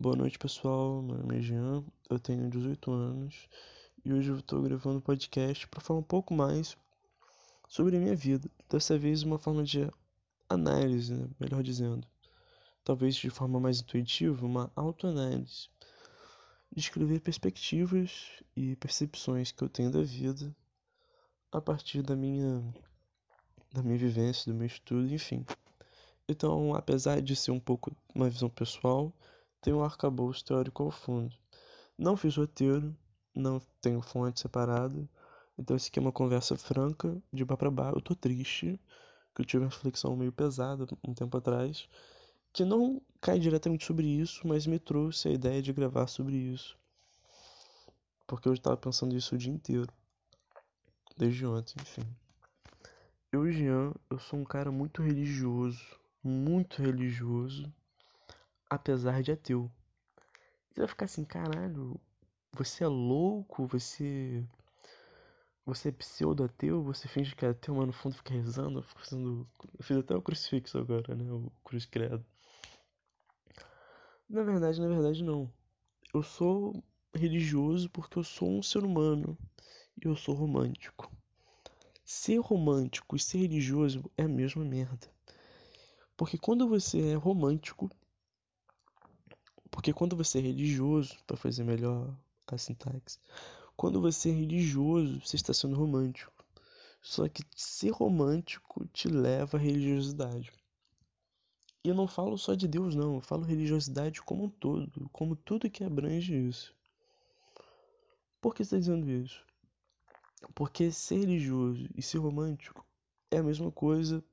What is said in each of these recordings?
Boa noite, pessoal. Meu nome é Jean, eu tenho 18 anos e hoje eu estou gravando um podcast para falar um pouco mais sobre a minha vida. Dessa vez, uma forma de análise, né? melhor dizendo. Talvez de forma mais intuitiva, uma autoanálise. Descrever perspectivas e percepções que eu tenho da vida a partir da minha, da minha vivência, do meu estudo, enfim. Então, apesar de ser um pouco uma visão pessoal, tem um arcabouço teórico ao fundo. Não fiz roteiro, não tenho fonte separada, então isso aqui é uma conversa franca, de bar para bar. Eu tô triste, que eu tive uma reflexão meio pesada um tempo atrás, que não cai diretamente sobre isso, mas me trouxe a ideia de gravar sobre isso. Porque eu estava pensando isso o dia inteiro. Desde ontem, enfim. Eu, Jean, eu sou um cara muito religioso, muito religioso apesar de ateu. Você vai ficar assim, caralho, você é louco, você. Você é pseudo-ateu, você finge que é ateu, mas no fundo fica rezando, fica fazendo. Eu fiz até o crucifixo agora, né? O cruz credo. Na verdade, na verdade não. Eu sou religioso porque eu sou um ser humano e eu sou romântico. Ser romântico e ser religioso é a mesma merda. Porque quando você é romântico, porque quando você é religioso, para fazer melhor a sintaxe, quando você é religioso, você está sendo romântico. Só que ser romântico te leva à religiosidade. E eu não falo só de Deus, não. Eu falo religiosidade como um todo, como tudo que abrange isso. Por que está dizendo isso? Porque ser religioso e ser romântico é a mesma coisa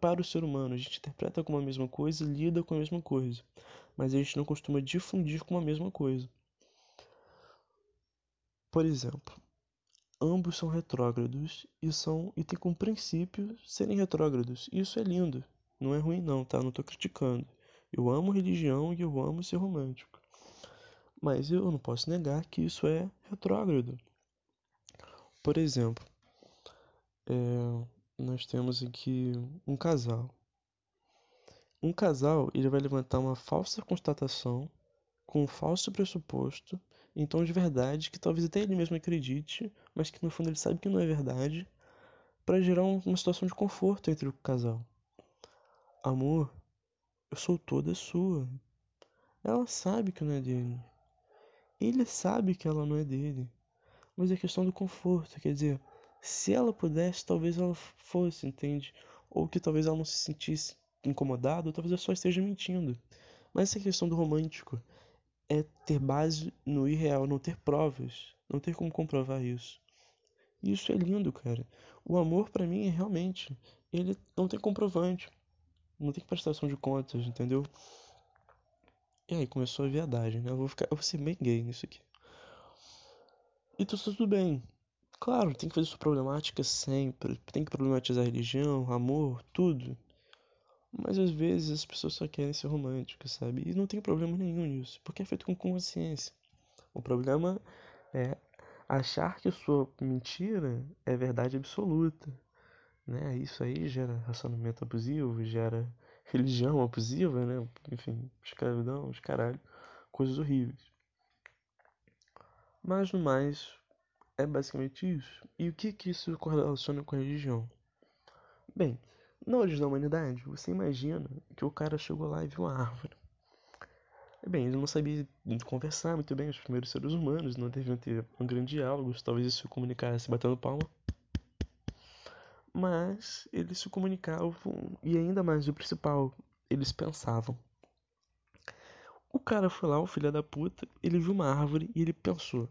para o ser humano. A gente interpreta como a mesma coisa, lida com a mesma coisa mas a gente não costuma difundir com a mesma coisa. Por exemplo, ambos são retrógrados e são e tem como princípio serem retrógrados. Isso é lindo, não é ruim não, tá? Não estou criticando. Eu amo religião e eu amo ser romântico. Mas eu não posso negar que isso é retrógrado. Por exemplo, é, nós temos aqui um casal. Um casal ele vai levantar uma falsa constatação com um falso pressuposto em tom de verdade que talvez até ele mesmo acredite, mas que no fundo ele sabe que não é verdade, para gerar uma situação de conforto entre o casal. Amor, eu sou toda sua. Ela sabe que não é dele. Ele sabe que ela não é dele. Mas é questão do conforto, quer dizer, se ela pudesse, talvez ela fosse, entende? Ou que talvez ela não se sentisse incomodado, talvez eu só esteja mentindo. Mas essa questão do romântico é ter base no irreal, não ter provas, não ter como comprovar isso. Isso é lindo, cara. O amor para mim é realmente, ele não tem comprovante, não tem prestação de contas, entendeu? E aí começou a viadagem, né? Eu vou ficar, eu vou ser bem gay nisso aqui. E tá tudo bem. Claro, tem que fazer sua problemática sempre. Tem que problematizar religião, amor, tudo. Mas às vezes as pessoas só querem ser românticas, sabe? E não tem problema nenhum nisso, porque é feito com consciência. O problema é achar que a sua mentira é verdade absoluta. Né? Isso aí gera relacionamento abusivo, gera religião abusiva, né? Enfim, escravidão, os caralho, coisas horríveis. Mas no mais, é basicamente isso. E o que que isso correlaciona com a religião? Bem, na origem da humanidade, você imagina que o cara chegou lá e viu uma árvore. Bem, ele não sabia conversar muito bem, os primeiros seres humanos não deviam ter um grande diálogo, talvez isso se comunicasse batendo palma. Mas eles se comunicavam e ainda mais o principal, eles pensavam. O cara foi lá, o filho da puta, ele viu uma árvore e ele pensou: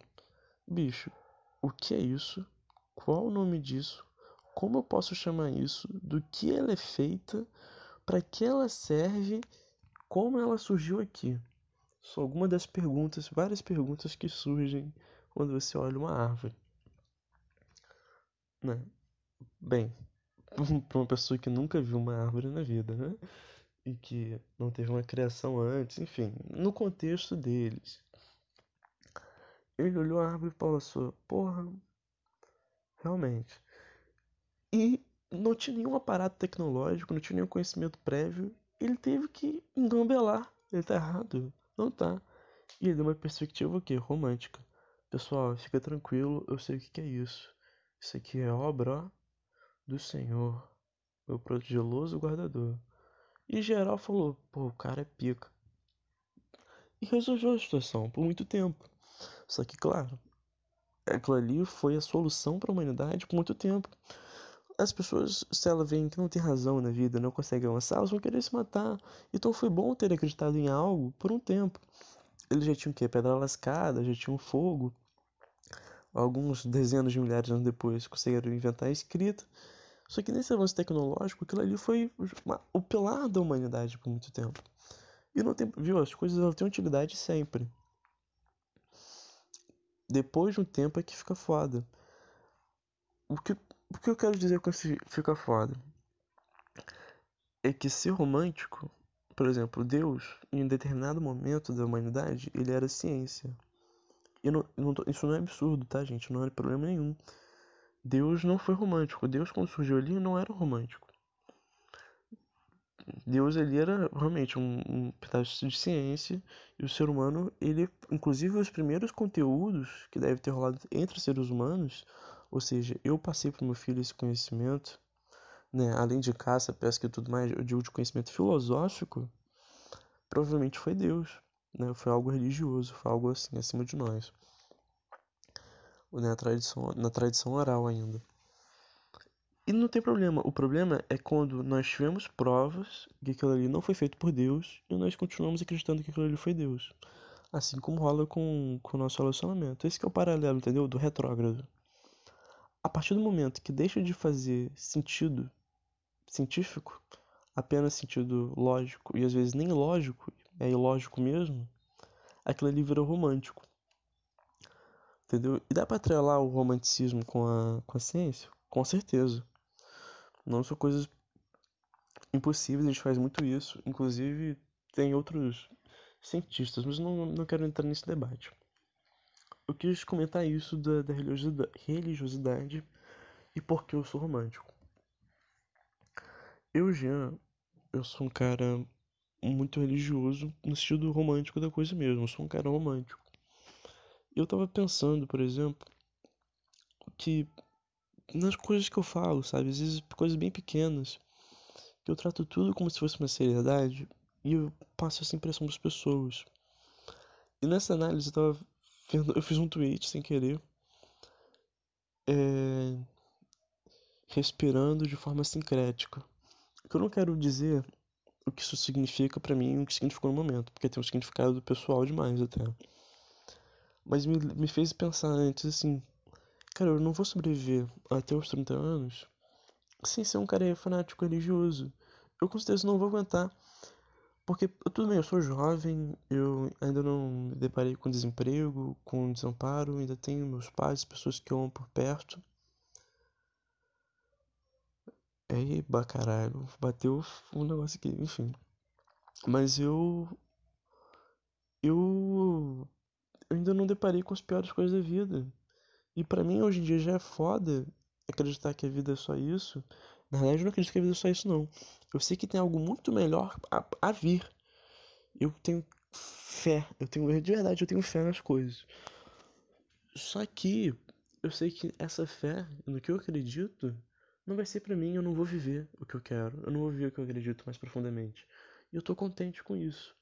bicho, o que é isso? Qual o nome disso? Como eu posso chamar isso, do que ela é feita, para que ela serve, como ela surgiu aqui. São algumas das perguntas, várias perguntas que surgem quando você olha uma árvore. Né? Bem, para uma pessoa que nunca viu uma árvore na vida, né? E que não teve uma criação antes, enfim, no contexto deles. Ele olhou a árvore e pensou, porra, realmente, e não tinha nenhum aparato tecnológico, não tinha nenhum conhecimento prévio. Ele teve que engambelar. Ele tá errado. Não tá. E ele deu uma perspectiva o quê? Romântica. Pessoal, fica tranquilo, eu sei o que, que é isso. Isso aqui é obra do Senhor, meu prodigioso guardador. E geral falou, pô, o cara é pica. E resolveu a situação por muito tempo. Só que, claro, aquilo ali foi a solução para a humanidade por muito tempo. As pessoas, se elas veem que não tem razão na vida, não conseguem avançar, elas vão querer se matar. Então foi bom ter acreditado em algo por um tempo. Eles já tinham o quê? Pedra lascada, já tinham fogo. Alguns dezenas de milhares de anos depois conseguiram inventar a escrita. Só que nesse avanço tecnológico, aquilo ali foi uma, o pilar da humanidade por muito tempo. E não tem, viu, as coisas elas têm utilidade sempre. Depois de um tempo é que fica foda. O que, o que eu quero dizer com esse fica foda? É que ser romântico, por exemplo, Deus, em um determinado momento da humanidade, ele era ciência. Não, não, isso não é absurdo, tá, gente? Não é problema nenhum. Deus não foi romântico. Deus, quando surgiu ali, não era romântico. Deus ele era realmente um, um pedaço de ciência e o ser humano ele inclusive os primeiros conteúdos que deve ter rolado entre seres humanos ou seja eu passei para meu filho esse conhecimento né além de caça pesca e tudo mais eu digo de conhecimento filosófico provavelmente foi Deus né foi algo religioso foi algo assim acima de nós na tradição, na tradição oral ainda. E não tem problema. O problema é quando nós tivemos provas que aquilo ali não foi feito por Deus e nós continuamos acreditando que aquilo ali foi Deus. Assim como rola com, com o nosso relacionamento. Esse é o paralelo, entendeu? Do retrógrado. A partir do momento que deixa de fazer sentido científico, apenas sentido lógico, e às vezes nem lógico, é ilógico mesmo, aquilo ali vira romântico. Entendeu? E dá para atrelar o romanticismo com a, com a ciência? Com certeza. Não são coisas impossíveis, a gente faz muito isso. Inclusive, tem outros cientistas, mas não, não quero entrar nesse debate. Eu quis comentar isso da, da religiosidade, e por que eu sou romântico. Eu, Jean, eu sou um cara muito religioso no sentido romântico da coisa mesmo. Eu sou um cara romântico. Eu tava pensando, por exemplo, que nas coisas que eu falo, sabe? Às vezes coisas bem pequenas, que eu trato tudo como se fosse uma seriedade e eu passo essa impressão para as pessoas. E nessa análise eu tava eu fiz um tweet sem querer, é, respirando de forma sincrética. Eu não quero dizer o que isso significa para mim, o que significou no momento, porque tem um significado pessoal demais até. Mas me, me fez pensar antes assim, cara, eu não vou sobreviver até os 30 anos sem ser um cara fanático religioso. Eu com certeza não vou aguentar. Porque, tudo bem, eu sou jovem, eu ainda não me deparei com desemprego, com desamparo, ainda tenho meus pais, pessoas que eu amo por perto. Aí, caralho, bateu um negócio aqui, enfim. Mas eu. Eu eu ainda não deparei com as piores coisas da vida. E para mim hoje em dia já é foda acreditar que a vida é só isso. Na verdade, eu não acredito que a vida é só isso, não. Eu sei que tem algo muito melhor a, a vir. Eu tenho fé. Eu tenho, de verdade, eu tenho fé nas coisas. Só que eu sei que essa fé no que eu acredito não vai ser para mim. Eu não vou viver o que eu quero. Eu não vou viver o que eu acredito mais profundamente. E eu tô contente com isso.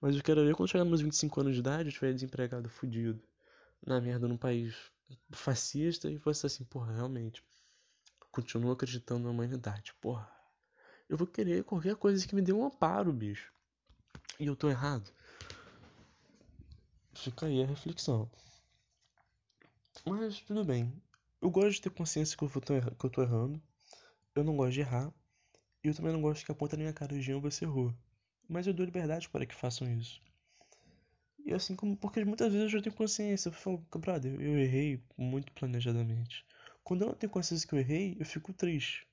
Mas eu quero ver quando chegar nos meus 25 anos de idade, eu estiver desempregado, fudido, na merda, num país fascista, e fosse assim, porra, realmente, continuo acreditando na humanidade, porra. Eu vou querer qualquer coisa que me dê um amparo, bicho. E eu tô errado? Fica aí a reflexão. Mas tudo bem. Eu gosto de ter consciência que eu, tô, que eu tô errando. Eu não gosto de errar. E eu também não gosto que aponta na minha cara, Jean, você errou mas eu dou liberdade para que façam isso. E assim como, porque muitas vezes eu já tenho consciência, eu falo, brother, eu errei muito planejadamente. Quando eu não tenho consciência que eu errei, eu fico triste.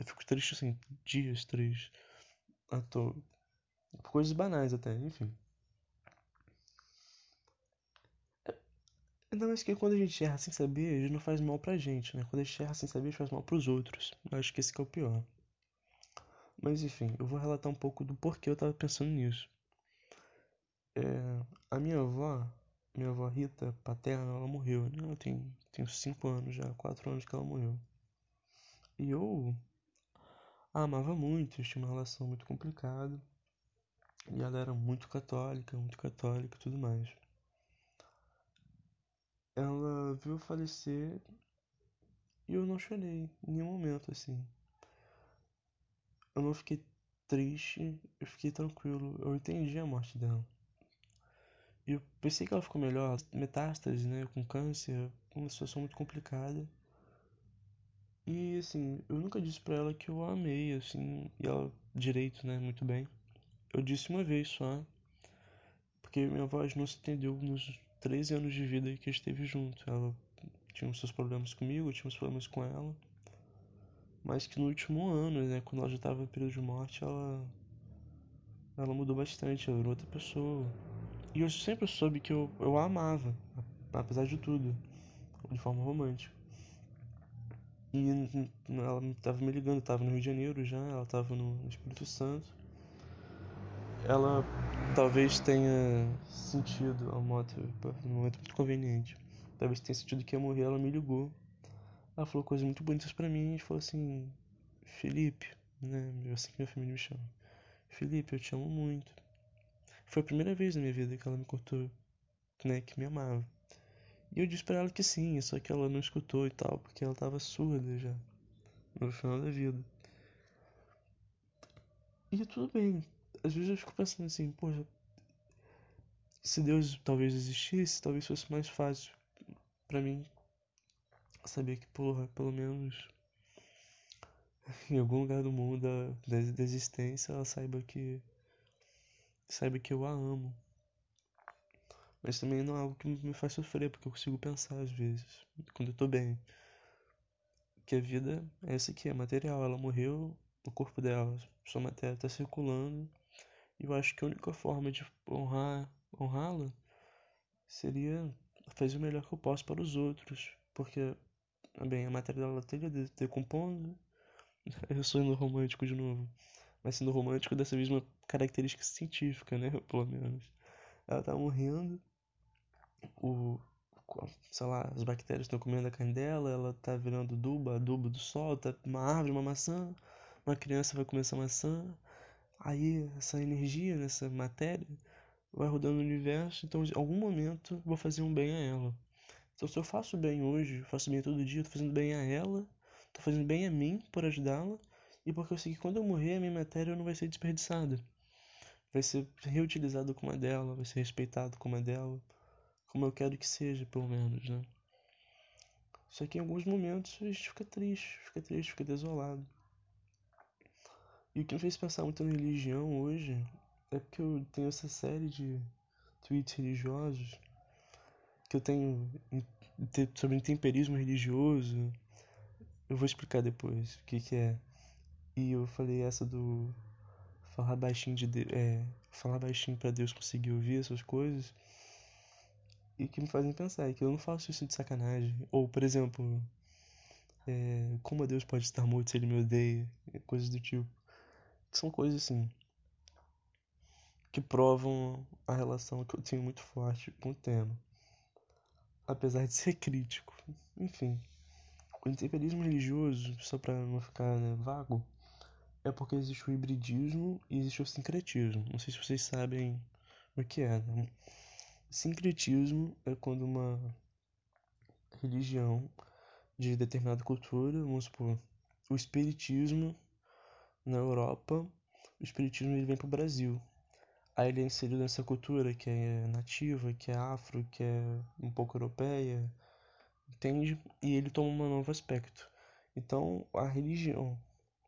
Eu fico triste assim, dias, três. À toa. Coisas banais até, enfim. Ainda mais que quando a gente erra sem saber, a gente não faz mal pra gente, né? Quando a gente erra sem saber, a gente faz mal pros outros. Eu acho que esse que é o pior. Mas enfim, eu vou relatar um pouco do porquê eu tava pensando nisso. É, a minha avó, minha avó Rita, paterna, ela morreu, né? Ela tem 5 anos já, 4 anos que ela morreu. E eu a amava muito, tinha uma relação muito complicada. E ela era muito católica, muito católica e tudo mais. Ela viu falecer e eu não chorei em nenhum momento assim. Eu não fiquei triste, eu fiquei tranquilo, eu entendi a morte dela. E eu pensei que ela ficou melhor, metástase, né, com câncer, uma situação muito complicada. E assim, eu nunca disse pra ela que eu a amei, assim, e ela direito, né, muito bem. Eu disse uma vez só, porque minha voz não se entendeu nos 13 anos de vida que esteve junto. Ela tinha os seus problemas comigo, eu tinha os problemas com ela. Mas que no último ano, né, quando ela já estava no período de morte, ela ela mudou bastante, ela era outra pessoa. E eu sempre soube que eu, eu a amava, apesar de tudo, de forma romântica. E ela estava me ligando, estava no Rio de Janeiro já, ela estava no Espírito Santo ela talvez tenha sentido a moto no momento muito conveniente. Talvez tenha sentido que ia morrer, ela me ligou. Ela falou coisas muito bonitas para mim e falou assim: Felipe, né? Assim que minha família me chama. Felipe, eu te amo muito. Foi a primeira vez na minha vida que ela me contou, né, que me amava. E eu disse pra ela que sim, só que ela não escutou e tal, porque ela tava surda já. No final da vida. E tudo bem, às vezes eu fico pensando assim, poxa, se Deus talvez existisse, talvez fosse mais fácil para mim saber que, porra, pelo menos em algum lugar do mundo da, da existência ela saiba que saiba que eu a amo. Mas também não é algo que me faz sofrer, porque eu consigo pensar às vezes, quando eu tô bem. Que a vida é essa aqui, é material. Ela morreu, o corpo dela, sua matéria tá circulando eu acho que a única forma de honrar, honrá-la seria fazer o melhor que eu posso para os outros, porque, bem, a matéria dela de decompondo. Eu sou indo romântico de novo, mas sendo romântico dessa mesma característica científica, né, pelo menos. Ela tá morrendo, o, sei lá, as bactérias estão comendo a carne dela, ela tá virando adubo, adubo do sol, tá uma árvore, uma maçã, uma criança vai comer essa maçã, Aí essa energia, nessa matéria, vai rodando no universo, então em algum momento vou fazer um bem a ela. Então se eu faço bem hoje, faço bem todo dia, tô fazendo bem a ela, tô fazendo bem a mim por ajudá-la, e porque eu sei que quando eu morrer a minha matéria não vai ser desperdiçada. Vai ser reutilizada como a dela, vai ser respeitado como a dela, como eu quero que seja, pelo menos, né? Só que em alguns momentos a gente fica triste, fica triste, fica desolado. E o que me fez pensar muito na religião hoje é porque eu tenho essa série de tweets religiosos que eu tenho sobre intemperismo religioso. Eu vou explicar depois o que, que é. E eu falei essa do falar baixinho de é, falar baixinho para Deus conseguir ouvir essas coisas. E que me fazem pensar é que eu não faço isso de sacanagem. Ou, por exemplo, é, como Deus pode estar morto se ele me odeia? Coisas do tipo são coisas assim que provam a relação que eu tenho muito forte com o tema, apesar de ser crítico. Enfim, o intemperismo religioso, só para não ficar né, vago, é porque existe o hibridismo e existe o sincretismo. Não sei se vocês sabem o que é. Né? Sincretismo é quando uma religião de determinada cultura, vamos supor, o espiritismo na Europa, o espiritismo ele vem para o Brasil. Aí ele é inserido nessa cultura que é nativa, que é afro, que é um pouco europeia, entende? E ele toma um novo aspecto. Então, a religião,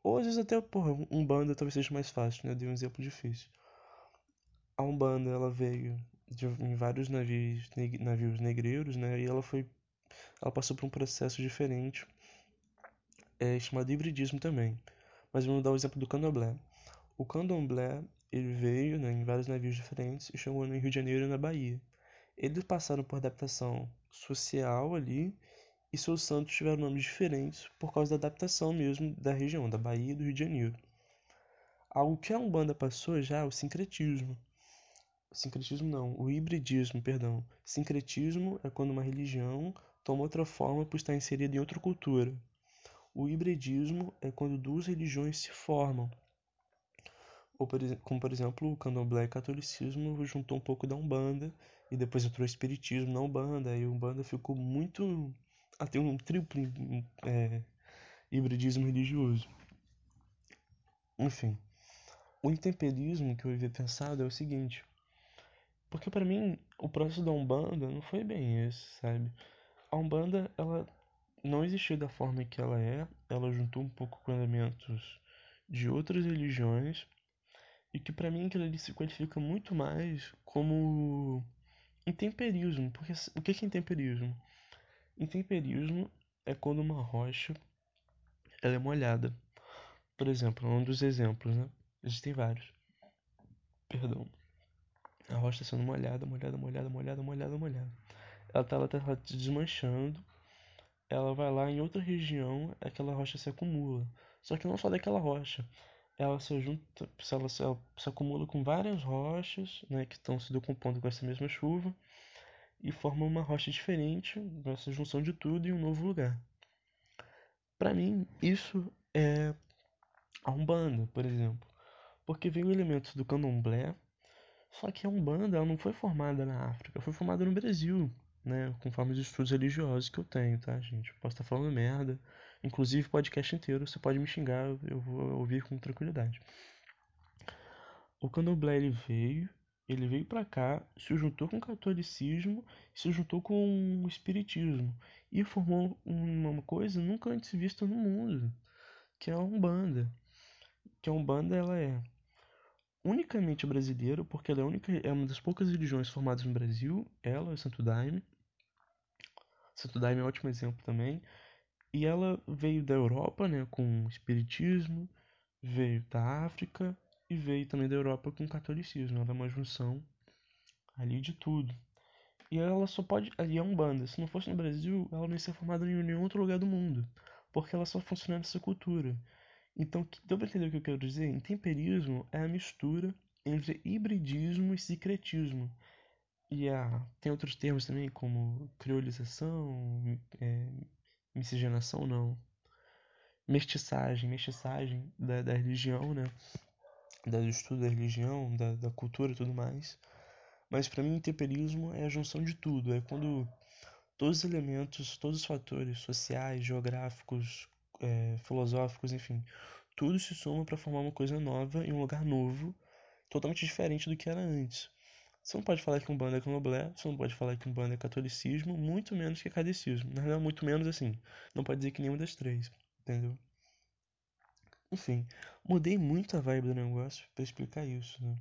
ou às vezes até, porra, Umbanda talvez seja mais fácil, né? Eu dei um exemplo difícil. A Umbanda, ela veio de, em vários navios, navios negreiros, né? E ela foi, ela passou por um processo diferente, é chamado hibridismo também. Mas vamos dar o exemplo do candomblé. O candomblé ele veio né, em vários navios diferentes e chegou no Rio de Janeiro e na Bahia. Eles passaram por adaptação social ali e seus santos tiveram nomes diferentes por causa da adaptação mesmo da região, da Bahia e do Rio de Janeiro. Algo que a Umbanda passou já é o sincretismo. Sincretismo não, o hibridismo, perdão. Sincretismo é quando uma religião toma outra forma por estar inserida em outra cultura. O hibridismo é quando duas religiões se formam. Ou como por exemplo o candomblé e o catolicismo juntou um pouco da Umbanda e depois entrou o espiritismo na Umbanda e a Umbanda ficou muito até um triplo é, hibridismo religioso. Enfim, o intemperismo que eu havia pensado é o seguinte, porque para mim o processo da Umbanda não foi bem esse, sabe? A Umbanda ela não existiu da forma que ela é, ela juntou um pouco com elementos de outras religiões e que para mim aquilo ali se qualifica muito mais como intemperismo, porque o que é intemperismo? Intemperismo é quando uma rocha ela é molhada. Por exemplo, um dos exemplos, né? Existem vários. Perdão. A rocha está sendo molhada, molhada, molhada, molhada, molhada, molhada. Ela está ela tá desmanchando ela vai lá em outra região, aquela rocha se acumula. Só que não só daquela rocha, ela se junta, ela se, ela se acumula com várias rochas, né, que estão se decompondo com essa mesma chuva e forma uma rocha diferente, essa junção de tudo em um novo lugar. Para mim, isso é a Umbanda, por exemplo, porque veio elementos do candomblé, só que a Umbanda ela não foi formada na África, foi formada no Brasil né, conforme os estudos religiosos que eu tenho, tá, gente? posso estar falando merda, inclusive podcast inteiro, você pode me xingar, eu vou ouvir com tranquilidade. O candomblé ele veio, ele veio para cá, se juntou com o catolicismo, se juntou com o espiritismo e formou uma coisa nunca antes vista no mundo, que é a Umbanda. Que a Umbanda ela é unicamente brasileira, porque ela é, única, é uma das poucas religiões formadas no Brasil, ela, Santo Daime, Santo Daime é um ótimo exemplo também. E ela veio da Europa, né, com o espiritismo, veio da África e veio também da Europa com o catolicismo. Ela é uma junção ali de tudo. E ela só pode. Ali é um banda. Se não fosse no Brasil, ela não ia ser formada em nenhum outro lugar do mundo. Porque ela só funciona nessa cultura. Então, deu pra entender o que eu quero dizer? Intemperismo é a mistura entre hibridismo e secretismo. E a, tem outros termos também, como criolização, é, miscigenação, não. Mestiçagem, mestiçagem da, da religião, né? Da, do estudo da religião, da, da cultura e tudo mais. Mas para mim, temperismo é a junção de tudo. É quando todos os elementos, todos os fatores sociais, geográficos, é, filosóficos, enfim, tudo se soma para formar uma coisa nova em um lugar novo, totalmente diferente do que era antes. Você não pode falar que um bando é candomblé, você não pode falar que um bando é catolicismo, muito menos que cadecismo. Na realidade, muito menos assim. Não pode dizer que nenhuma das três, entendeu? Enfim, mudei muito a vibe do negócio para explicar isso, né?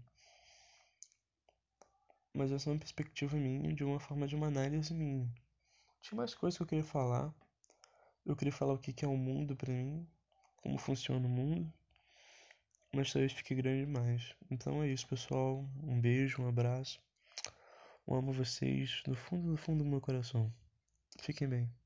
Mas essa é uma perspectiva minha, de uma forma de uma análise minha. Tinha mais coisas que eu queria falar. Eu queria falar o que é o mundo para mim, como funciona o mundo, mas talvez fique grande demais. Então é isso, pessoal. Um beijo, um abraço. Eu amo vocês do fundo do fundo do meu coração. Fiquem bem.